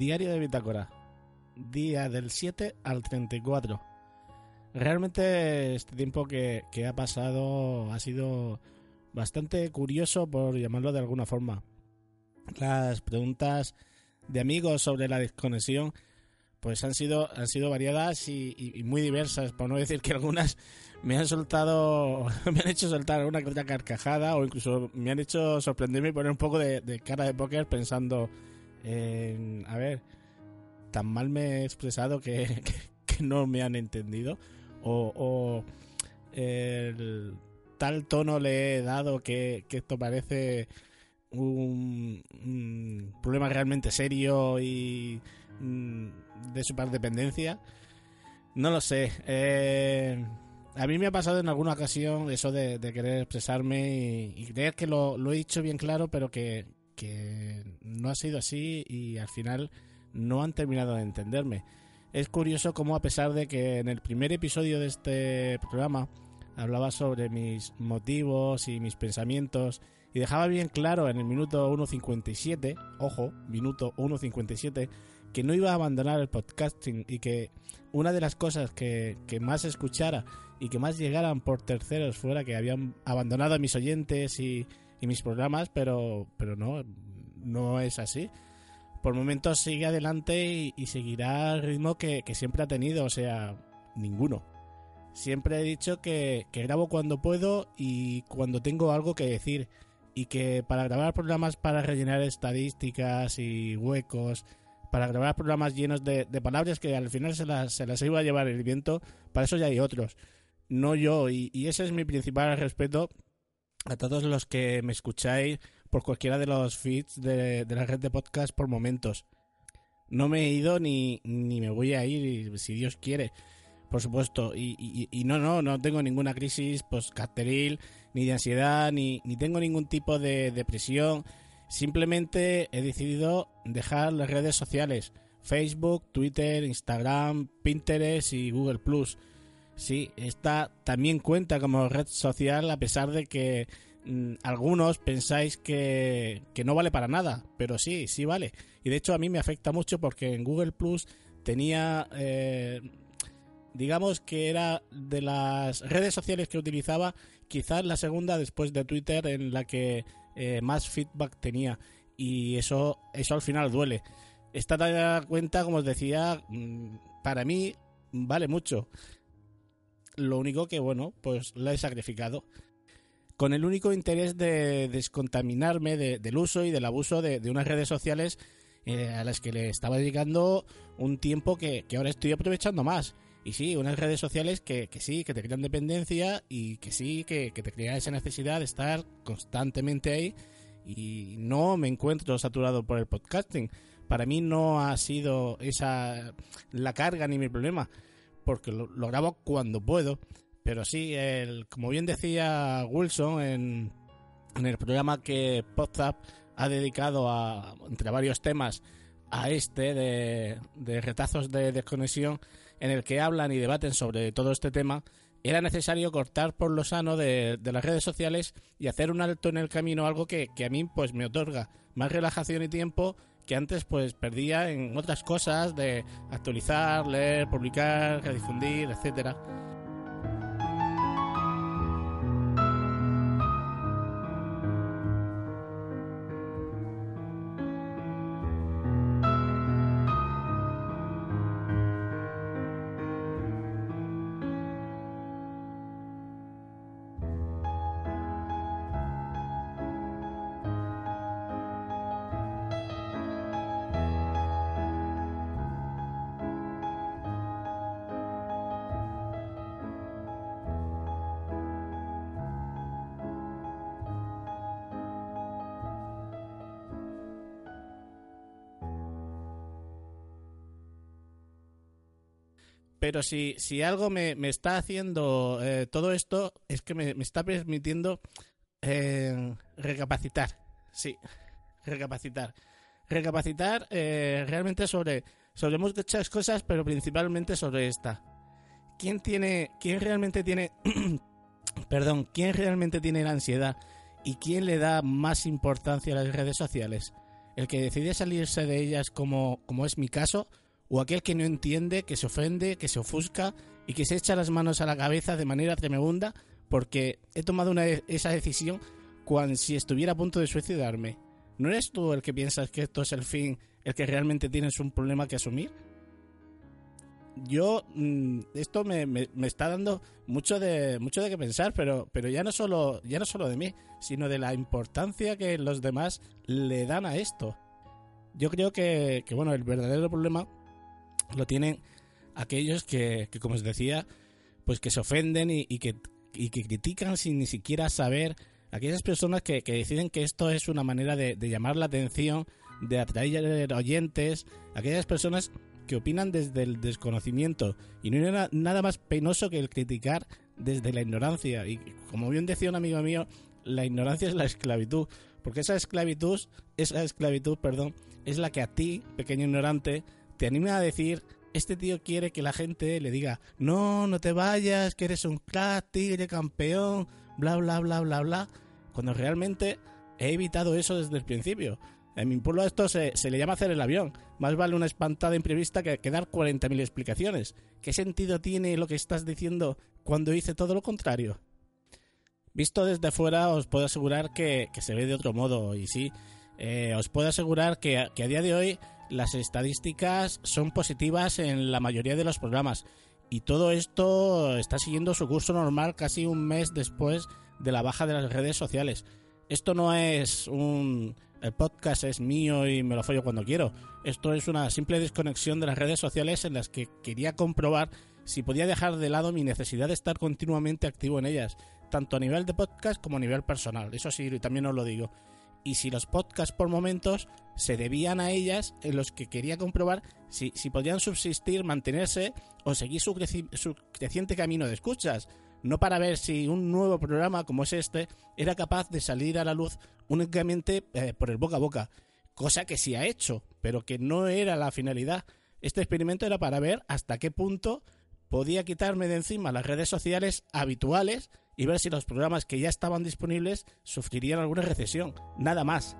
Diario de Bitácora. Día del 7 al 34. Realmente este tiempo que, que ha pasado ha sido bastante curioso, por llamarlo de alguna forma. Las preguntas de amigos sobre la desconexión pues han sido, han sido variadas y, muy diversas, por no decir que algunas me han soltado, me han hecho soltar una carcajada o incluso me han hecho sorprenderme y poner un poco de, cara de póker pensando, a ver, tan mal me he expresado que, no me han entendido o, el tal tono le he dado que, esto parece un, problema realmente serio y mm, de superdependencia. No lo sé. Eh, a mí me ha pasado en alguna ocasión eso de, querer expresarme y, creer que lo, he dicho bien claro, pero que, no ha sido así y al final no han terminado de entenderme. Es curioso cómo a pesar de que en el primer episodio de este programa hablaba sobre mis motivos y mis pensamientos y dejaba bien claro en el minuto 1.57, ojo, minuto 1.57, que no iba a abandonar el podcasting y que una de las cosas que, más escuchara y que más llegaran por terceros fuera que habían abandonado a mis oyentes y, mis programas, pero, pero no, no es así. Por momentos sigue adelante y, seguirá el ritmo que, siempre ha tenido, o sea, ninguno. Siempre he dicho que, grabo cuando puedo y cuando tengo algo que decir y que para grabar programas para rellenar estadísticas y huecos para grabar programas llenos de, palabras que al final se las, se las, iba a llevar el viento, para eso ya hay otros, no yo, y, ese es mi principal respeto a todos los que me escucháis por cualquiera de los feeds de, la red de podcast por momentos. No me he ido ni, ni me voy a ir, si Dios quiere, por supuesto. Y, y, no, no, no tengo ninguna crisis post ni de ansiedad, ni, ni tengo ningún tipo de depresión Simplemente he decidido dejar las redes sociales, Facebook, Twitter, Instagram, Pinterest y Google Plus. Sí, esta también cuenta como red social a pesar de que mm, algunos pensáis que, no vale para nada, pero sí, sí vale. Y de hecho a mí me afecta mucho porque en Google Plus tenía, eh, digamos que era de las redes sociales que utilizaba, quizás la segunda después de Twitter en la que eh, más feedback tenía. Y eso, eso al final duele. Esta cuenta, como os decía, mm, para mí vale mucho. Lo único que, bueno, pues la he sacrificado. Con el único interés de descontaminarme del uso y del abuso de, unas redes sociales eh, a las que le estaba dedicando un tiempo que, que ahora estoy aprovechando más. Y sí, unas redes sociales que, que sí, que te crean dependencia y que sí, que, te crean esa necesidad de estar constantemente ahí. Y no me encuentro saturado por el podcasting. Para mí no ha sido esa la carga ni mi problema, porque lo, grabo cuando puedo. Pero sí, el, como bien decía Wilson en, en el programa que Podzap ha dedicado a, entre varios temas a este de, de retazos de desconexión, en el que hablan y debaten sobre todo este tema, era necesario cortar por lo sano de, las redes sociales y hacer un alto en el camino, algo que, que, a mí pues me otorga más relajación y tiempo que antes pues perdía en otras cosas de actualizar, leer, publicar, redifundir, etcétera. Pero si, si algo me, está haciendo eh, todo esto es que me, está permitiendo eh, recapacitar. Sí, recapacitar. Recapacitar eh, realmente sobre, sobre muchas cosas, pero principalmente sobre esta. ¿Quién tiene, quién realmente tiene, perdón, quién realmente tiene la ansiedad y quién le da más importancia a las redes sociales? el que decide salirse de ellas como, como es mi caso, o aquel que no entiende, que se ofende, que se ofusca y que se echa las manos a la cabeza de manera tremenda porque he tomado esa decisión cuando si estuviera a punto de suicidarme. ¿No eres tú el que piensas que esto es el fin, el que realmente tienes un problema que asumir? Yo, mm, esto me, me, está dando mucho de, mucho de qué pensar, pero, pero ya, no solo, ya no solo de mí, sino de la importancia que los demás le dan a esto. Yo creo que, que bueno, el verdadero problema lo tienen aquellos que, que como os decía, pues que se ofenden y, que, y que critican sin ni siquiera saber, aquellas personas que, que deciden que esto es una manera de, de, llamar la atención, de atraer oyentes, aquellas personas que opinan desde el desconocimiento y no hay nada más penoso que el criticar desde la ignorancia. Y como bien decía un amigo mío, la ignorancia es la esclavitud, porque esa esclavitud, esa esclavitud, perdón, es la que a ti, pequeño ignorante, te anima a decir, este tío quiere que la gente le diga, no, no te vayas, que eres un crack, tigre, campeón, bla, bla, bla, bla, bla, cuando realmente he evitado eso desde el principio. En mi pueblo esto se, le llama hacer el avión. Más vale una espantada imprevista que, que dar 40.000 explicaciones. ¿Qué sentido tiene lo que estás diciendo cuando hice todo lo contrario? Visto desde fuera os puedo asegurar que, se ve de otro modo y sí, eh, os puedo asegurar que, que a día de hoy las estadísticas son positivas en la mayoría de los programas y todo esto está siguiendo su curso normal casi un mes después de la baja de las redes sociales. Esto no es un... El podcast es mío y me lo follo cuando quiero. Esto es una simple desconexión de las redes sociales en las que quería comprobar si podía dejar de lado mi necesidad de estar continuamente activo en ellas, tanto a nivel de podcast como a nivel personal. Eso sí, también os lo digo y si los podcasts por momentos se debían a ellas en los que quería comprobar si, si podían subsistir, mantenerse o seguir su, creciente camino de escuchas, no para ver si un nuevo programa como es este era capaz de salir a la luz únicamente eh, por el boca a boca, cosa que sí ha hecho, pero que no era la finalidad. Este experimento era para ver hasta qué punto podía quitarme de encima las redes sociales habituales y ver si los programas que ya estaban disponibles sufrirían alguna recesión. Nada más.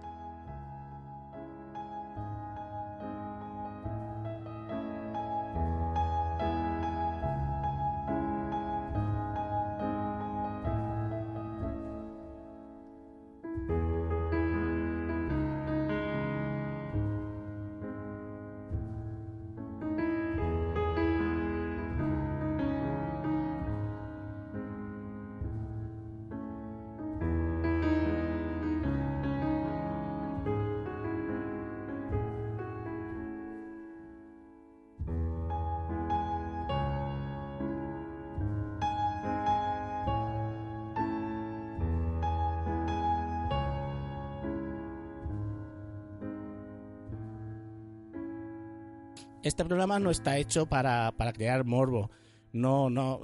Este programa no está hecho para, para crear morbo. No, no,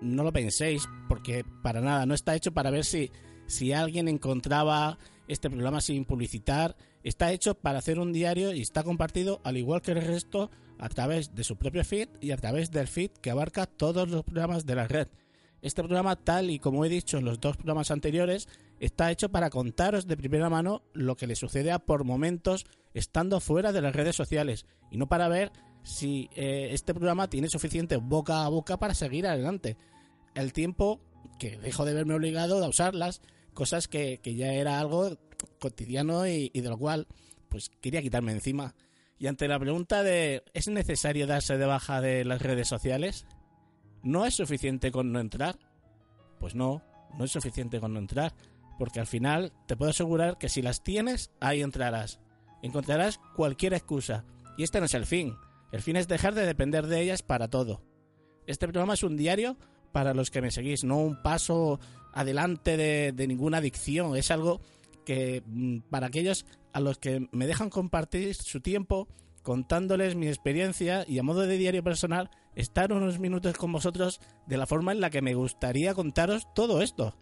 no lo penséis, porque para nada, no está hecho para ver si, si alguien encontraba este programa sin publicitar. Está hecho para hacer un diario y está compartido, al igual que el resto, a través de su propio feed y a través del feed que abarca todos los programas de la red. Este programa, tal y como he dicho en los dos programas anteriores, está hecho para contaros de primera mano lo que le sucede a por momentos estando fuera de las redes sociales y no para ver si eh, este programa tiene suficiente boca a boca para seguir adelante. El tiempo que dejo de verme obligado a usarlas, cosas que, ya era algo cotidiano y, y de lo cual pues quería quitarme encima. Y ante la pregunta de ¿es necesario darse de baja de las redes sociales? ¿No es suficiente con no entrar? Pues no, no es suficiente con no entrar, porque al final te puedo asegurar que si las tienes, ahí entrarás. Encontrarás cualquier excusa, y este no es el fin. El fin es dejar de depender de ellas para todo. Este programa es un diario para los que me seguís, no un paso adelante de, de ninguna adicción, es algo que mm, para aquellos a los que me dejan compartir su tiempo contándoles mi experiencia y a modo de diario personal estar unos minutos con vosotros de la forma en la que me gustaría contaros todo esto.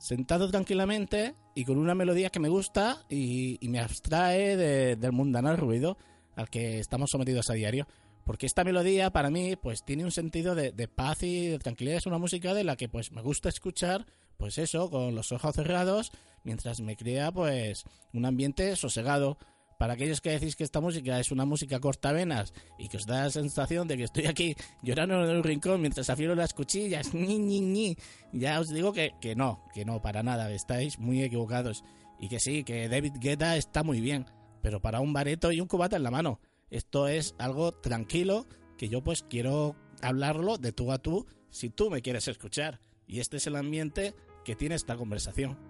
Sentado tranquilamente y con una melodía que me gusta y, me abstrae del mundanal ruido al que estamos sometidos a diario. porque esta melodía para mí pues tiene un sentido de, de, paz y de tranquilidad. Es una música de la que pues me gusta escuchar, pues eso, con los ojos cerrados, mientras me crea pues un ambiente sosegado. Para aquellos que decís que esta música es una música cortavenas y que os da la sensación de que estoy aquí llorando en un rincón mientras afiero las cuchillas, ni, ni, ni, ya os digo que, que no, que no, para nada, estáis muy equivocados. Y que sí, que David Guetta está muy bien, pero para un bareto y un cubata en la mano. Esto es algo tranquilo que yo pues quiero hablarlo de tú a tú si tú me quieres escuchar. Y este es el ambiente que tiene esta conversación.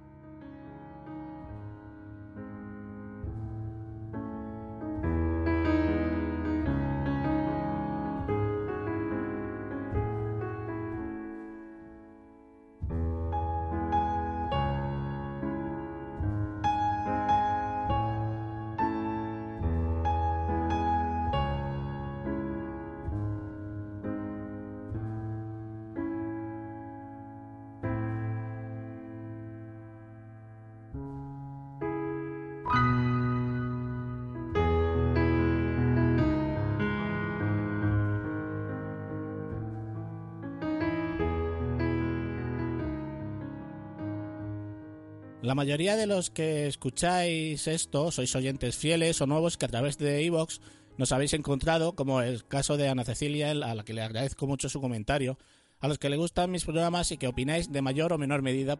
La mayoría de los que escucháis esto sois oyentes fieles o nuevos que a través de Evox nos habéis encontrado, como el caso de Ana Cecilia, a la que le agradezco mucho su comentario, a los que le gustan mis programas y que opináis de mayor o menor medida,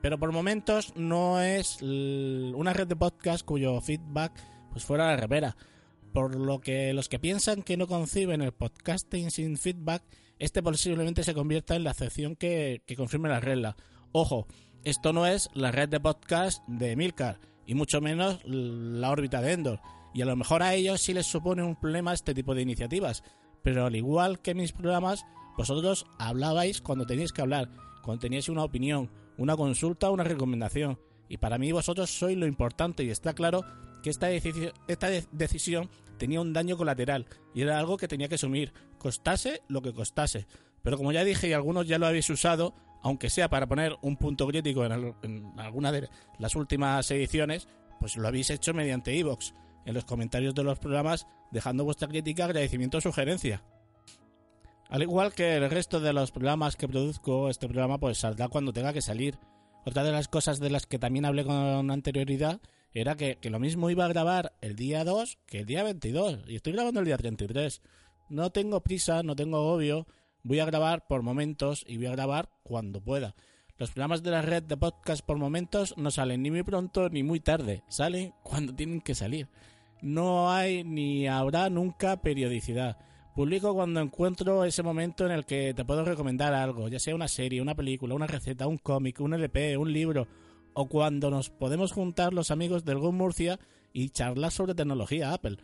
pero por momentos no es una red de podcast cuyo feedback pues fuera la revera. Por lo que los que piensan que no conciben el podcasting sin feedback, este posiblemente se convierta en la excepción que, que confirme la regla. Ojo, esto no es la red de podcast de Milcar y mucho menos la órbita de Endor. Y a lo mejor a ellos sí les supone un problema este tipo de iniciativas. Pero al igual que mis programas, vosotros hablabais cuando teníais que hablar, cuando teníais una opinión, una consulta una recomendación. Y para mí vosotros sois lo importante y está claro que esta, esta decisión tenía un daño colateral y era algo que tenía que asumir, costase lo que costase. Pero como ya dije y algunos ya lo habéis usado, aunque sea para poner un punto crítico en, alguna de las últimas ediciones, pues lo habéis hecho mediante iVoox, en los comentarios de los programas, dejando vuestra crítica, agradecimiento o sugerencia. Al igual que el resto de los programas que produzco, este programa pues saldrá cuando tenga que salir. Otra de las cosas de las que también hablé con anterioridad era que, lo mismo iba a grabar el día 2 que el día 22, y estoy grabando el día 33. No tengo prisa, no tengo agobio, Voy a grabar por momentos y voy a grabar cuando pueda. Los programas de la red de podcast por momentos no salen ni muy pronto ni muy tarde, salen cuando tienen que salir. No hay ni habrá nunca periodicidad. Publico cuando encuentro ese momento en el que te puedo recomendar algo, ya sea una serie, una película, una receta, un cómic, un LP, un libro, o cuando nos podemos juntar los amigos del Go Murcia y charlar sobre tecnología Apple.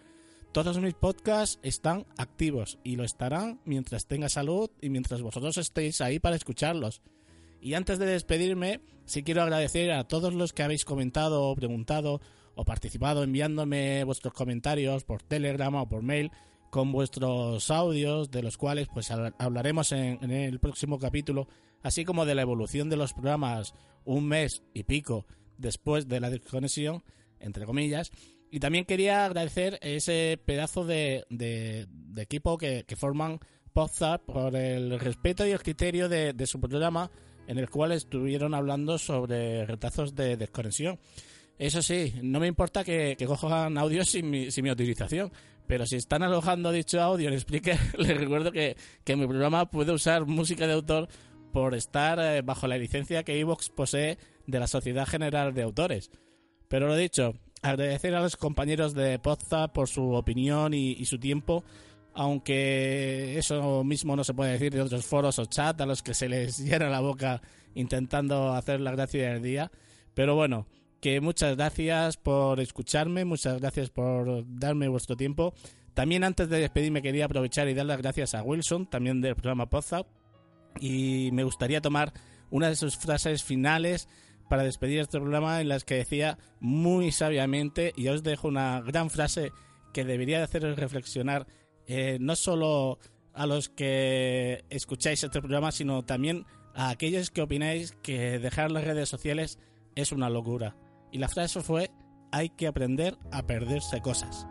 Todos mis podcasts están activos y lo estarán mientras tenga salud y mientras vosotros estéis ahí para escucharlos. Y antes de despedirme, sí quiero agradecer a todos los que habéis comentado o preguntado o participado enviándome vuestros comentarios por Telegram o por mail con vuestros audios, de los cuales pues hablaremos en, en el próximo capítulo, así como de la evolución de los programas un mes y pico después de la desconexión, entre comillas, y también quería agradecer ese pedazo de, equipo que, forman Podzap por el respeto y el criterio de, su programa en el cual estuvieron hablando sobre retazos de desconexión. Eso sí, no me importa que, cojan audios sin mi, sin mi autorización, pero si están alojando dicho audio en Explique, les recuerdo que, que mi programa puede usar música de autor por estar eh, bajo la licencia que Evox posee de la Sociedad General de Autores. Pero lo dicho, agradecer a los compañeros de Podzap por su opinión y, su tiempo, aunque eso mismo no se puede decir de otros foros o chat a los que se les llena la boca intentando hacer la gracia del día. Pero bueno, que muchas gracias por escucharme, muchas gracias por darme vuestro tiempo. También antes de despedirme quería aprovechar y dar las gracias a Wilson, también del programa Podzap, y me gustaría tomar una de sus frases finales para despedir este programa en las que decía muy sabiamente, y os dejo una gran frase que debería de haceros reflexionar eh, no solo a los que escucháis este programa, sino también a aquellos que opináis que dejar las redes sociales es una locura. Y la frase fue, hay que aprender a perderse cosas.